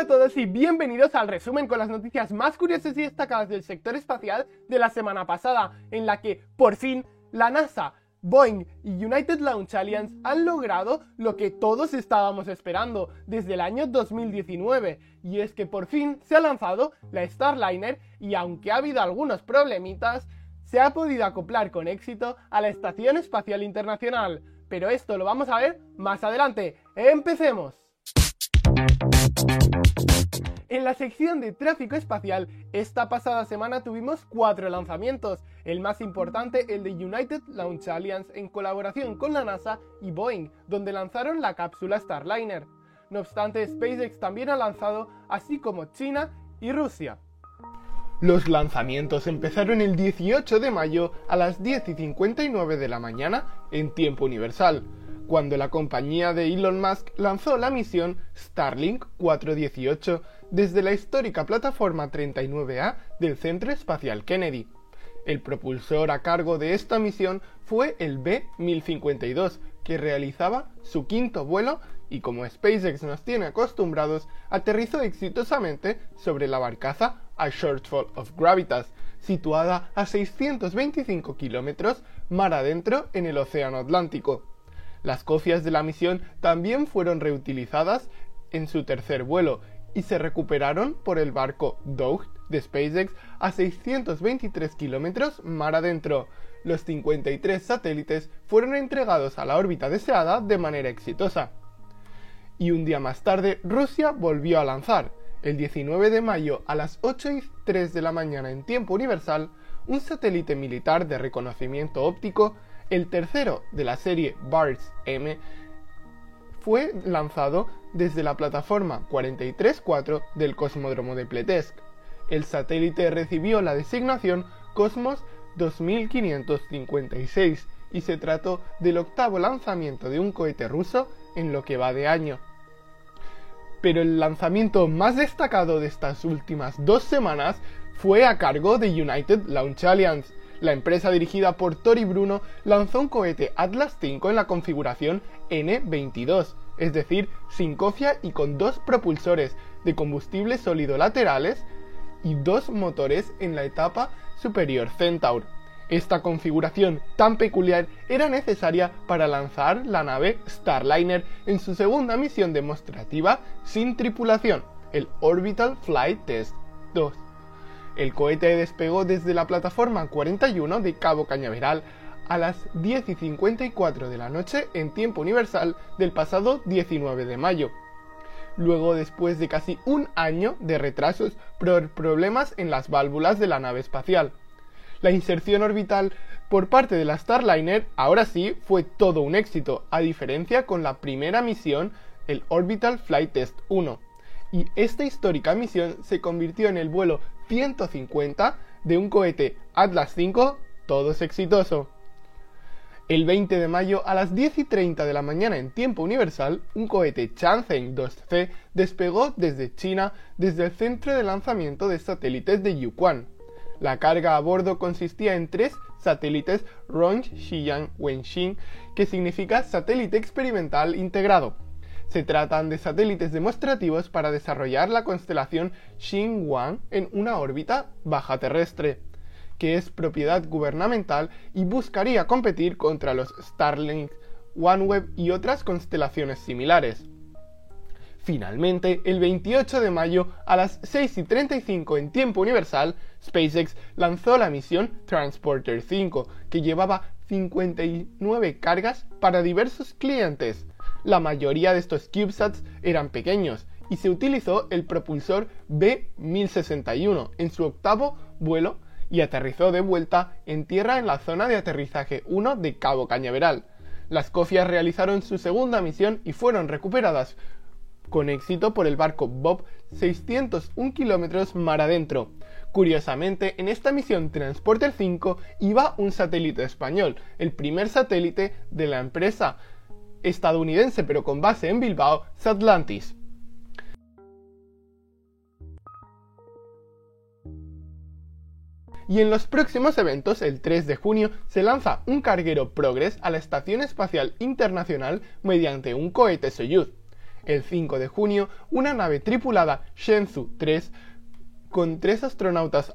Hola a todos y bienvenidos al resumen con las noticias más curiosas y destacadas del sector espacial de la semana pasada, en la que, por fin, la NASA, Boeing y United Launch Alliance han logrado lo que todos estábamos esperando desde el año 2019, y es que por fin se ha lanzado la Starliner y aunque ha habido algunos problemitas, se ha podido acoplar con éxito a la Estación Espacial Internacional. Pero esto lo vamos a ver más adelante. ¡Empecemos! En la sección de tráfico espacial, esta pasada semana tuvimos cuatro lanzamientos, el más importante el de United Launch Alliance en colaboración con la NASA y Boeing, donde lanzaron la cápsula Starliner. No obstante, SpaceX también ha lanzado, así como China y Rusia. Los lanzamientos empezaron el 18 de mayo a las 10 y 59 de la mañana en tiempo universal, cuando la compañía de Elon Musk lanzó la misión Starlink 418 desde la histórica plataforma 39A del Centro Espacial Kennedy. El propulsor a cargo de esta misión fue el B-1052, que realizaba su quinto vuelo y como SpaceX nos tiene acostumbrados, aterrizó exitosamente sobre la barcaza a Shortfall of Gravitas, situada a 625 kilómetros mar adentro en el Océano Atlántico. Las copias de la misión también fueron reutilizadas en su tercer vuelo y se recuperaron por el barco Doug de SpaceX a 623 kilómetros mar adentro. Los 53 satélites fueron entregados a la órbita deseada de manera exitosa. Y un día más tarde, Rusia volvió a lanzar, el 19 de mayo a las 8 y 3 de la mañana en tiempo universal, un satélite militar de reconocimiento óptico el tercero de la serie BARS M fue lanzado desde la plataforma 434 del cosmódromo de Pletesk. El satélite recibió la designación Cosmos 2556 y se trató del octavo lanzamiento de un cohete ruso en lo que va de año. Pero el lanzamiento más destacado de estas últimas dos semanas fue a cargo de United Launch Alliance, la empresa dirigida por Tori Bruno lanzó un cohete Atlas V en la configuración N22, es decir, sin cofia y con dos propulsores de combustible sólido laterales y dos motores en la etapa superior Centaur. Esta configuración tan peculiar era necesaria para lanzar la nave Starliner en su segunda misión demostrativa sin tripulación, el Orbital Flight Test 2. El cohete despegó desde la plataforma 41 de Cabo Cañaveral a las 10 y 54 de la noche en tiempo universal del pasado 19 de mayo. Luego, después de casi un año de retrasos por problemas en las válvulas de la nave espacial. La inserción orbital por parte de la Starliner ahora sí fue todo un éxito, a diferencia con la primera misión, el Orbital Flight Test 1 y esta histórica misión se convirtió en el vuelo 150 de un cohete Atlas V, todos exitoso. El 20 de mayo a las 10 y 30 de la mañana en tiempo universal, un cohete Chang'e 2C despegó desde China desde el centro de lanzamiento de satélites de Yuquan. La carga a bordo consistía en tres satélites Rongxiang Wenxing, que significa satélite experimental integrado, se tratan de satélites demostrativos para desarrollar la constelación Xinguang en una órbita baja terrestre, que es propiedad gubernamental y buscaría competir contra los Starlink, OneWeb y otras constelaciones similares. Finalmente, el 28 de mayo a las 6 y 35 en tiempo universal, SpaceX lanzó la misión Transporter 5, que llevaba 59 cargas para diversos clientes. La mayoría de estos CubeSats eran pequeños y se utilizó el propulsor B-1061 en su octavo vuelo y aterrizó de vuelta en tierra en la zona de aterrizaje 1 de Cabo Cañaveral. Las cofias realizaron su segunda misión y fueron recuperadas con éxito por el barco Bob 601 kilómetros mar adentro. Curiosamente, en esta misión Transporter 5 iba un satélite español, el primer satélite de la empresa estadounidense pero con base en Bilbao, Satlantis. Y en los próximos eventos, el 3 de junio, se lanza un carguero Progress a la Estación Espacial Internacional mediante un cohete Soyuz. El 5 de junio, una nave tripulada Shenzhou 3 con tres astronautas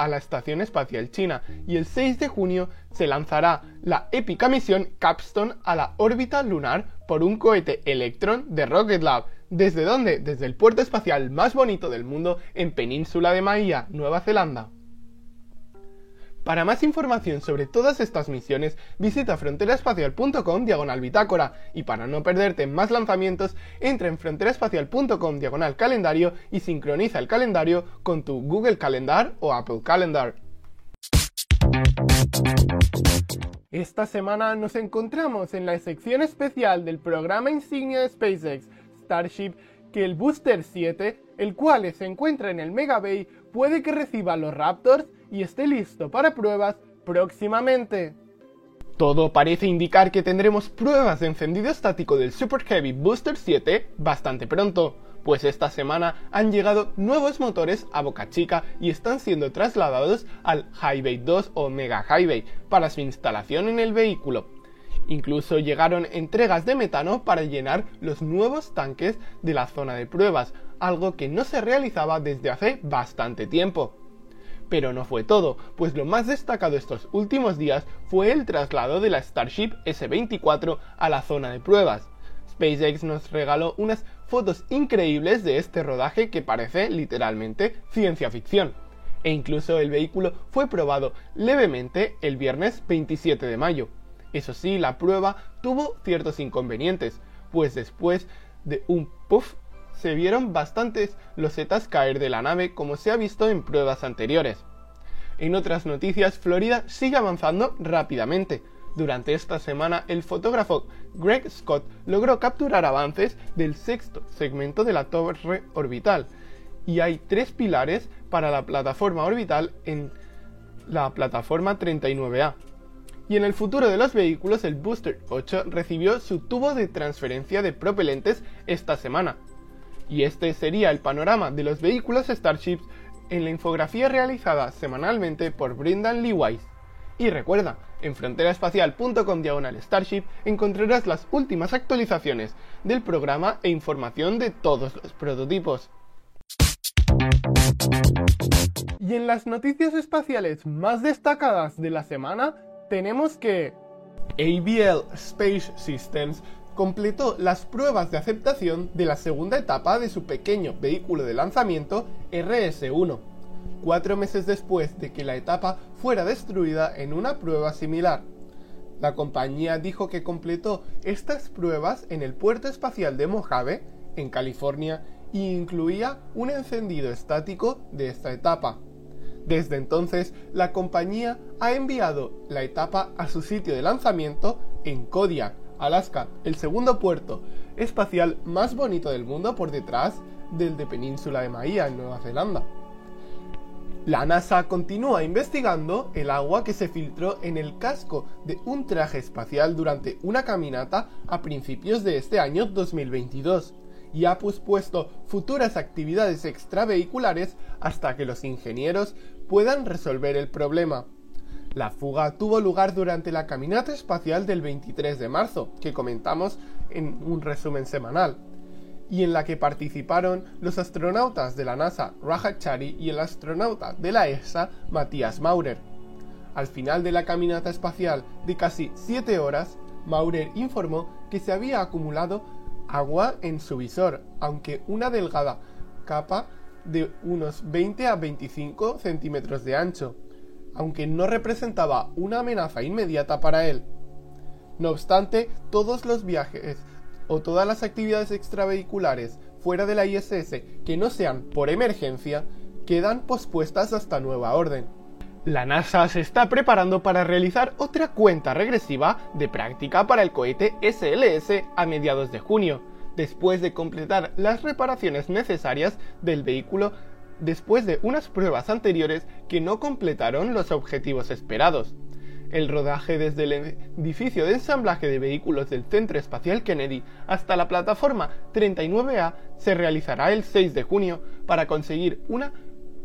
a la Estación Espacial China y el 6 de junio se lanzará la épica misión Capstone a la órbita lunar por un cohete Electron de Rocket Lab. ¿Desde dónde? Desde el puerto espacial más bonito del mundo en Península de Maía, Nueva Zelanda. Para más información sobre todas estas misiones, visita fronteraespacial.com diagonal bitácora y para no perderte más lanzamientos, entra en fronteraespacial.com diagonal calendario y sincroniza el calendario con tu Google Calendar o Apple Calendar. Esta semana nos encontramos en la sección especial del programa insignia de SpaceX, Starship, que el Booster 7, el cual se encuentra en el Mega Bay, puede que reciba los Raptors y esté listo para pruebas próximamente. Todo parece indicar que tendremos pruebas de encendido estático del Super Heavy Booster 7 bastante pronto, pues esta semana han llegado nuevos motores a Boca Chica y están siendo trasladados al Highway 2 o Mega Highway para su instalación en el vehículo. Incluso llegaron entregas de metano para llenar los nuevos tanques de la zona de pruebas, algo que no se realizaba desde hace bastante tiempo. Pero no fue todo, pues lo más destacado estos últimos días fue el traslado de la Starship S-24 a la zona de pruebas. SpaceX nos regaló unas fotos increíbles de este rodaje que parece literalmente ciencia ficción. E incluso el vehículo fue probado levemente el viernes 27 de mayo. Eso sí, la prueba tuvo ciertos inconvenientes, pues después de un puff se vieron bastantes losetas caer de la nave como se ha visto en pruebas anteriores. En otras noticias, Florida sigue avanzando rápidamente. Durante esta semana, el fotógrafo Greg Scott logró capturar avances del sexto segmento de la torre orbital, y hay tres pilares para la plataforma orbital en la plataforma 39A. Y en el futuro de los vehículos, el Booster 8 recibió su tubo de transferencia de propelentes esta semana, y este sería el panorama de los vehículos Starships en la infografía realizada semanalmente por Brendan Lewis. Y recuerda, en fronteraespacial.com diagonal Starship encontrarás las últimas actualizaciones del programa e información de todos los prototipos. Y en las noticias espaciales más destacadas de la semana tenemos que ABL Space Systems completó las pruebas de aceptación de la segunda etapa de su pequeño vehículo de lanzamiento RS-1, cuatro meses después de que la etapa fuera destruida en una prueba similar. La compañía dijo que completó estas pruebas en el puerto espacial de Mojave, en California, e incluía un encendido estático de esta etapa. Desde entonces, la compañía ha enviado la etapa a su sitio de lanzamiento en Kodiak, Alaska, el segundo puerto espacial más bonito del mundo por detrás del de Península de Maía en Nueva Zelanda. La NASA continúa investigando el agua que se filtró en el casco de un traje espacial durante una caminata a principios de este año 2022 y ha pospuesto futuras actividades extravehiculares hasta que los ingenieros puedan resolver el problema. La fuga tuvo lugar durante la caminata espacial del 23 de marzo, que comentamos en un resumen semanal, y en la que participaron los astronautas de la NASA Raja Chari y el astronauta de la ESA Matías Maurer. Al final de la caminata espacial de casi 7 horas, Maurer informó que se había acumulado agua en su visor, aunque una delgada capa de unos 20 a 25 centímetros de ancho, aunque no representaba una amenaza inmediata para él. No obstante, todos los viajes o todas las actividades extravehiculares fuera de la ISS que no sean por emergencia quedan pospuestas hasta nueva orden. La NASA se está preparando para realizar otra cuenta regresiva de práctica para el cohete SLS a mediados de junio, después de completar las reparaciones necesarias del vehículo después de unas pruebas anteriores que no completaron los objetivos esperados. El rodaje desde el edificio de ensamblaje de vehículos del Centro Espacial Kennedy hasta la plataforma 39A se realizará el 6 de junio para conseguir una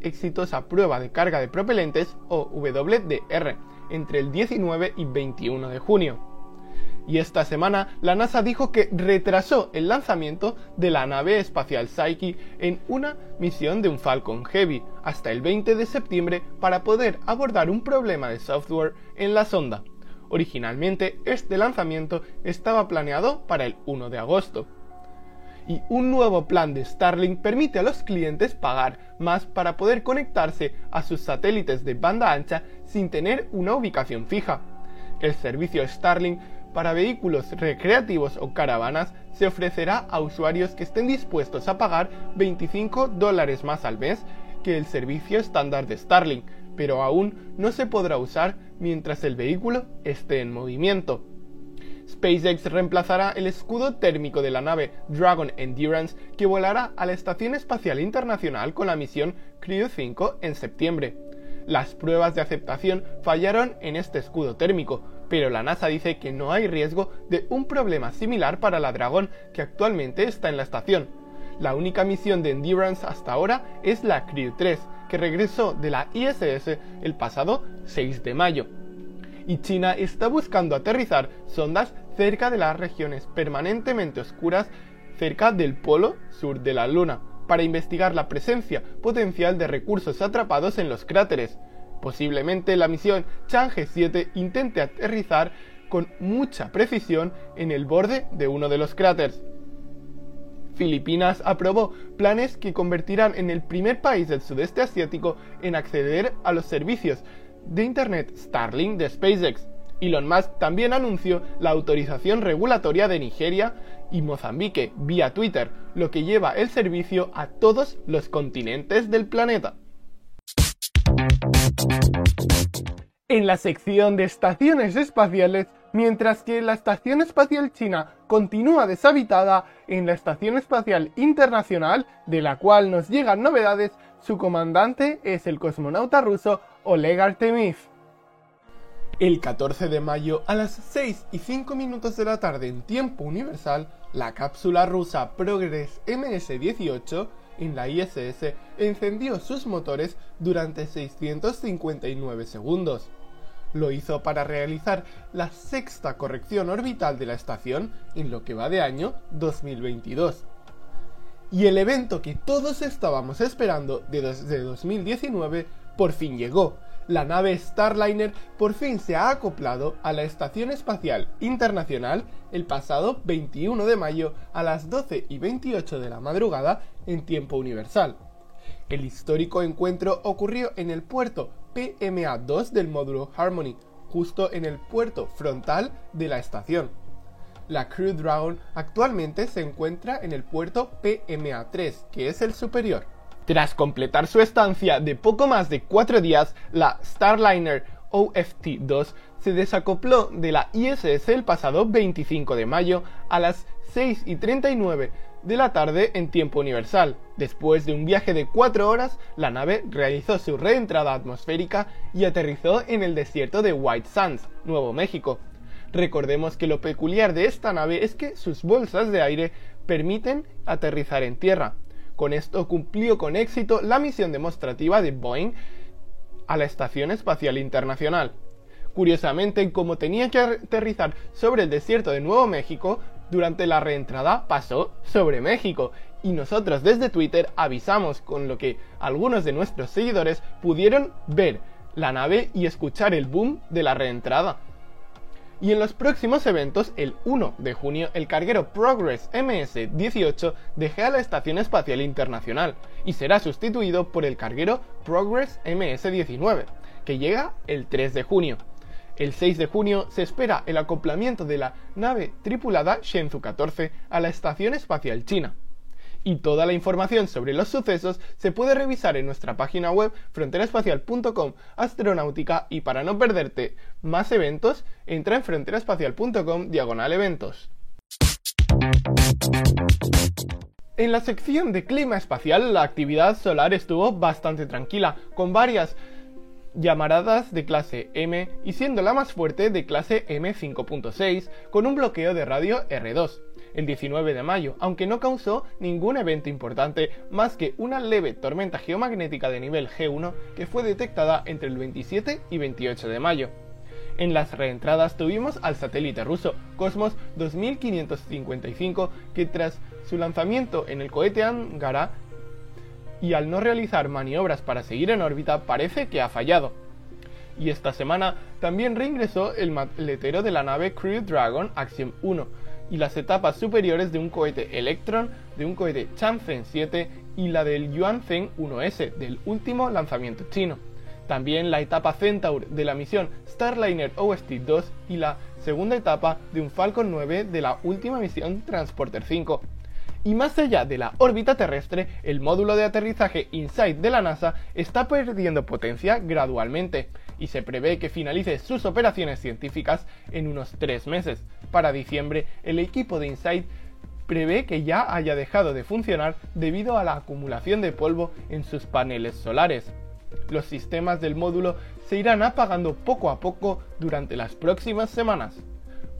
exitosa prueba de carga de propelentes o WDR entre el 19 y 21 de junio. Y esta semana la NASA dijo que retrasó el lanzamiento de la nave espacial Psyche en una misión de un Falcon Heavy hasta el 20 de septiembre para poder abordar un problema de software en la sonda. Originalmente este lanzamiento estaba planeado para el 1 de agosto. Y un nuevo plan de Starlink permite a los clientes pagar más para poder conectarse a sus satélites de banda ancha sin tener una ubicación fija. El servicio Starlink para vehículos recreativos o caravanas se ofrecerá a usuarios que estén dispuestos a pagar 25 dólares más al mes que el servicio estándar de Starlink, pero aún no se podrá usar mientras el vehículo esté en movimiento. SpaceX reemplazará el escudo térmico de la nave Dragon Endurance que volará a la Estación Espacial Internacional con la misión Crew 5 en septiembre. Las pruebas de aceptación fallaron en este escudo térmico, pero la NASA dice que no hay riesgo de un problema similar para la Dragon que actualmente está en la estación. La única misión de Endurance hasta ahora es la Crew 3, que regresó de la ISS el pasado 6 de mayo. Y China está buscando aterrizar sondas cerca de las regiones permanentemente oscuras cerca del polo sur de la Luna, para investigar la presencia potencial de recursos atrapados en los cráteres. Posiblemente la misión Chang'e 7 intente aterrizar con mucha precisión en el borde de uno de los cráteres. Filipinas aprobó planes que convertirán en el primer país del sudeste asiático en acceder a los servicios de Internet Starlink de SpaceX. Elon Musk también anunció la autorización regulatoria de Nigeria y Mozambique vía Twitter, lo que lleva el servicio a todos los continentes del planeta. En la sección de estaciones espaciales, mientras que la Estación Espacial China continúa deshabitada, en la Estación Espacial Internacional, de la cual nos llegan novedades, su comandante es el cosmonauta ruso Oleg Artemiev. El 14 de mayo a las 6 y 5 minutos de la tarde en tiempo universal, la cápsula rusa Progress MS-18 en la ISS encendió sus motores durante 659 segundos. Lo hizo para realizar la sexta corrección orbital de la estación en lo que va de año 2022. Y el evento que todos estábamos esperando desde 2019 por fin llegó, la nave Starliner por fin se ha acoplado a la Estación Espacial Internacional el pasado 21 de mayo a las 12 y 28 de la madrugada en tiempo universal. El histórico encuentro ocurrió en el puerto PMA-2 del módulo Harmony, justo en el puerto frontal de la estación. La Crew Dragon actualmente se encuentra en el puerto PMA-3, que es el superior. Tras completar su estancia de poco más de cuatro días, la Starliner OFT-2 se desacopló de la ISS el pasado 25 de mayo a las 6 y 39 de la tarde en tiempo universal. Después de un viaje de 4 horas, la nave realizó su reentrada atmosférica y aterrizó en el desierto de White Sands, Nuevo México. Recordemos que lo peculiar de esta nave es que sus bolsas de aire permiten aterrizar en tierra, con esto cumplió con éxito la misión demostrativa de Boeing a la Estación Espacial Internacional. Curiosamente, como tenía que aterrizar sobre el desierto de Nuevo México, durante la reentrada pasó sobre México y nosotros desde Twitter avisamos con lo que algunos de nuestros seguidores pudieron ver la nave y escuchar el boom de la reentrada. Y en los próximos eventos, el 1 de junio, el carguero Progress MS-18 deja la Estación Espacial Internacional y será sustituido por el carguero Progress MS-19, que llega el 3 de junio. El 6 de junio se espera el acoplamiento de la nave tripulada Shenzhou 14 a la Estación Espacial China y toda la información sobre los sucesos se puede revisar en nuestra página web fronteraespacial.com astronáutica y para no perderte más eventos, entra en fronteraespacial.com diagonal eventos. En la sección de clima espacial, la actividad solar estuvo bastante tranquila, con varias llamaradas de clase M y siendo la más fuerte de clase M5.6 con un bloqueo de radio R2 el 19 de mayo, aunque no causó ningún evento importante más que una leve tormenta geomagnética de nivel G1 que fue detectada entre el 27 y 28 de mayo. En las reentradas tuvimos al satélite ruso Cosmos 2555 que tras su lanzamiento en el cohete Angara y al no realizar maniobras para seguir en órbita parece que ha fallado. Y esta semana también reingresó el maletero de la nave Crew Dragon Axiom 1 y las etapas superiores de un cohete Electron, de un cohete Chang'e 7 y la del Yuanzheng 1S del último lanzamiento chino. También la etapa Centaur de la misión Starliner OST-2 y la segunda etapa de un Falcon 9 de la última misión Transporter 5. Y más allá de la órbita terrestre, el módulo de aterrizaje InSight de la NASA está perdiendo potencia gradualmente y se prevé que finalice sus operaciones científicas en unos tres meses. Para diciembre, el equipo de InSight prevé que ya haya dejado de funcionar debido a la acumulación de polvo en sus paneles solares. Los sistemas del módulo se irán apagando poco a poco durante las próximas semanas.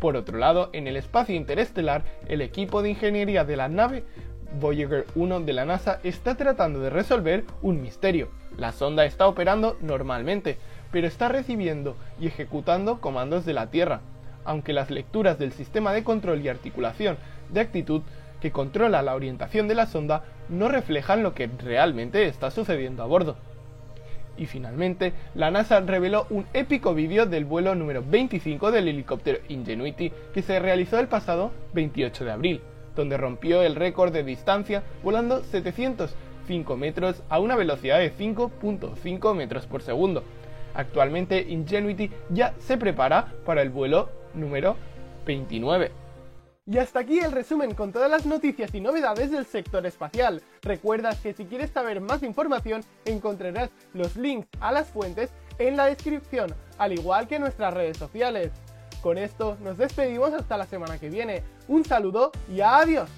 Por otro lado, en el espacio interestelar, el equipo de ingeniería de la nave Voyager 1 de la NASA está tratando de resolver un misterio. La sonda está operando normalmente, pero está recibiendo y ejecutando comandos de la Tierra, aunque las lecturas del sistema de control y articulación de actitud que controla la orientación de la sonda no reflejan lo que realmente está sucediendo a bordo. Y finalmente, la NASA reveló un épico vídeo del vuelo número 25 del helicóptero Ingenuity que se realizó el pasado 28 de abril, donde rompió el récord de distancia volando 705 metros a una velocidad de 5.5 metros por segundo. Actualmente Ingenuity ya se prepara para el vuelo número 29. Y hasta aquí el resumen con todas las noticias y novedades del sector espacial. Recuerda que si quieres saber más información encontrarás los links a las fuentes en la descripción, al igual que nuestras redes sociales. Con esto nos despedimos hasta la semana que viene. Un saludo y adiós.